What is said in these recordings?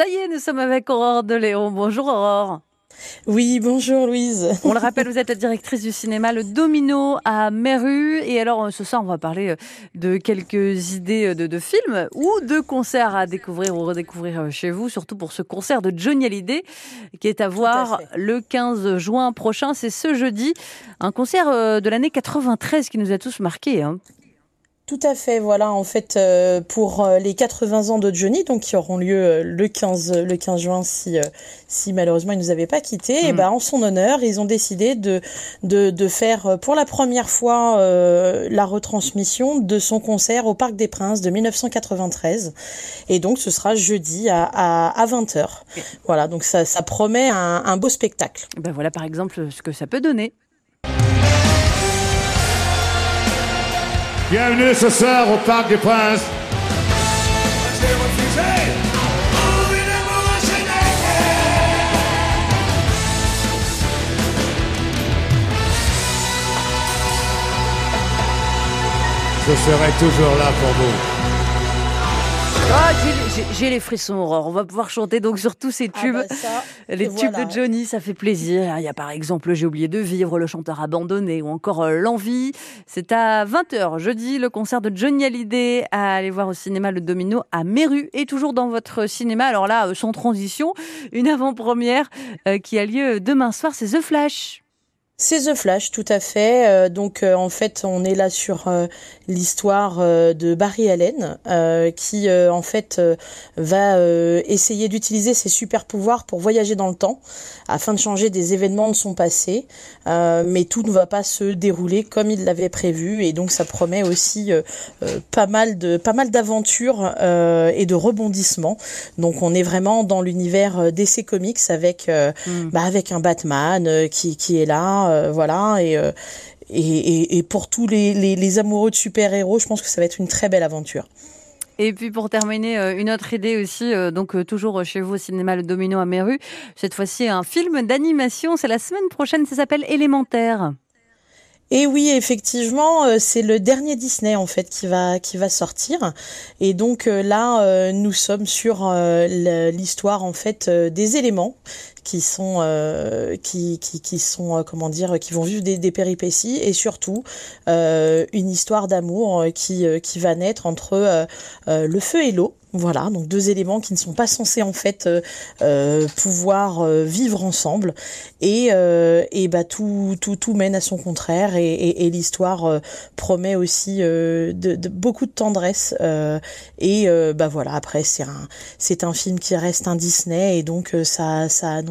Ça y est, nous sommes avec Aurore de Léon. Bonjour Aurore. Oui, bonjour Louise. On le rappelle, vous êtes la directrice du cinéma Le Domino à Meru. Et alors, ce soir, on va parler de quelques idées de, films ou de concerts à découvrir ou redécouvrir chez vous, surtout pour ce concert de Johnny Hallyday qui est à voir le 15 juin prochain. C'est ce jeudi, un concert euh, de l'année 93 qui nous a tous marqués. Hein. Tout à fait, voilà, en fait, euh, pour euh, les 80 ans de Johnny, donc qui auront lieu euh, le 15, le 15 juin si, si malheureusement il nous avait pas quitté, et mm. ben en son honneur, ils ont décidé de, de, de faire pour la première fois la retransmission de son concert au Parc des Princes de 1993. Et donc ce sera jeudi à, à, à 20h. Voilà, donc ça, ça promet un, un beau spectacle. Ben voilà par exemple ce que ça peut donner. Bienvenue ce soir au Parc des Princes. Je serai toujours là pour vous. Ah, j'ai les frissons, Aurore. On va pouvoir chanter donc sur tous ces ah tubes. Bah les tubes de Johnny, ça fait plaisir. Il y a par exemple J'ai oublié de vivre, Le chanteur abandonné ou encore euh, L'envie. C'est à 20h jeudi, le concert de Johnny Hallyday à aller voir au cinéma Le Domino à Meru. Et toujours dans votre cinéma, alors là, euh, sans transition, une avant-première euh, qui a lieu demain soir, c'est The Flash. C'est The Flash, tout à fait. Euh, donc euh, en fait, on est là sur euh, l'histoire de Barry Allen, qui en fait va essayer d'utiliser ses super pouvoirs pour voyager dans le temps, afin de changer des événements de son passé. mais tout ne va pas se dérouler comme il l'avait prévu, et donc ça promet aussi pas mal de pas mal d'aventures et de rebondissements. Donc on est vraiment dans l'univers d'essai comics avec mm. bah, avec un Batman qui qui est là. Euh, voilà, euh, et, et, pour tous les, les, amoureux de super-héros, je pense que ça va être une très belle aventure. Et puis pour terminer, euh, une autre idée aussi, donc toujours chez vous au cinéma Le Domino à Meru, cette fois-ci un film d'animation, c'est la semaine prochaine, ça s'appelle Élémentaire. Et oui, effectivement, c'est le dernier Disney en fait qui va qui va sortir. Et donc là, nous sommes sur l'histoire en fait des éléments qui sont euh, qui, qui, qui, sont euh, comment dire qui vont vivre des, péripéties et surtout euh, une histoire d'amour qui qui va naître entre le feu et l'eau. Voilà, donc deux éléments qui ne sont pas censés en fait pouvoir vivre ensemble. Et, et bah tout, tout, tout mène à son contraire et, l'histoire promet aussi de, beaucoup de tendresse et bah voilà après c'est un c'est un film qui reste un Disney et donc ça ça annonce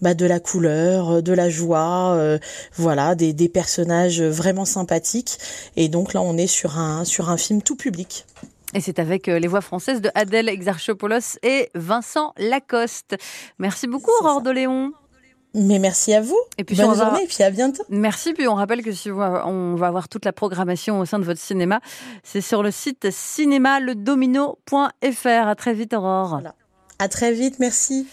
bah de la couleur, de la joie, voilà des, des personnages vraiment sympathiques et donc là on est sur un sur un film tout public. Et c'est avec euh, les voix françaises de Adèle Exarchopoulos et Vincent Lacoste. Merci beaucoup, Aurore de Léon. Mais merci à vous. Et puis Bonne journée et puis à bientôt. Merci. Puis on rappelle que si on va avoir toute la programmation au sein de votre cinéma, c'est sur le site cinémaledomino.fr. À très vite, Aurore. Voilà. À très vite. Merci.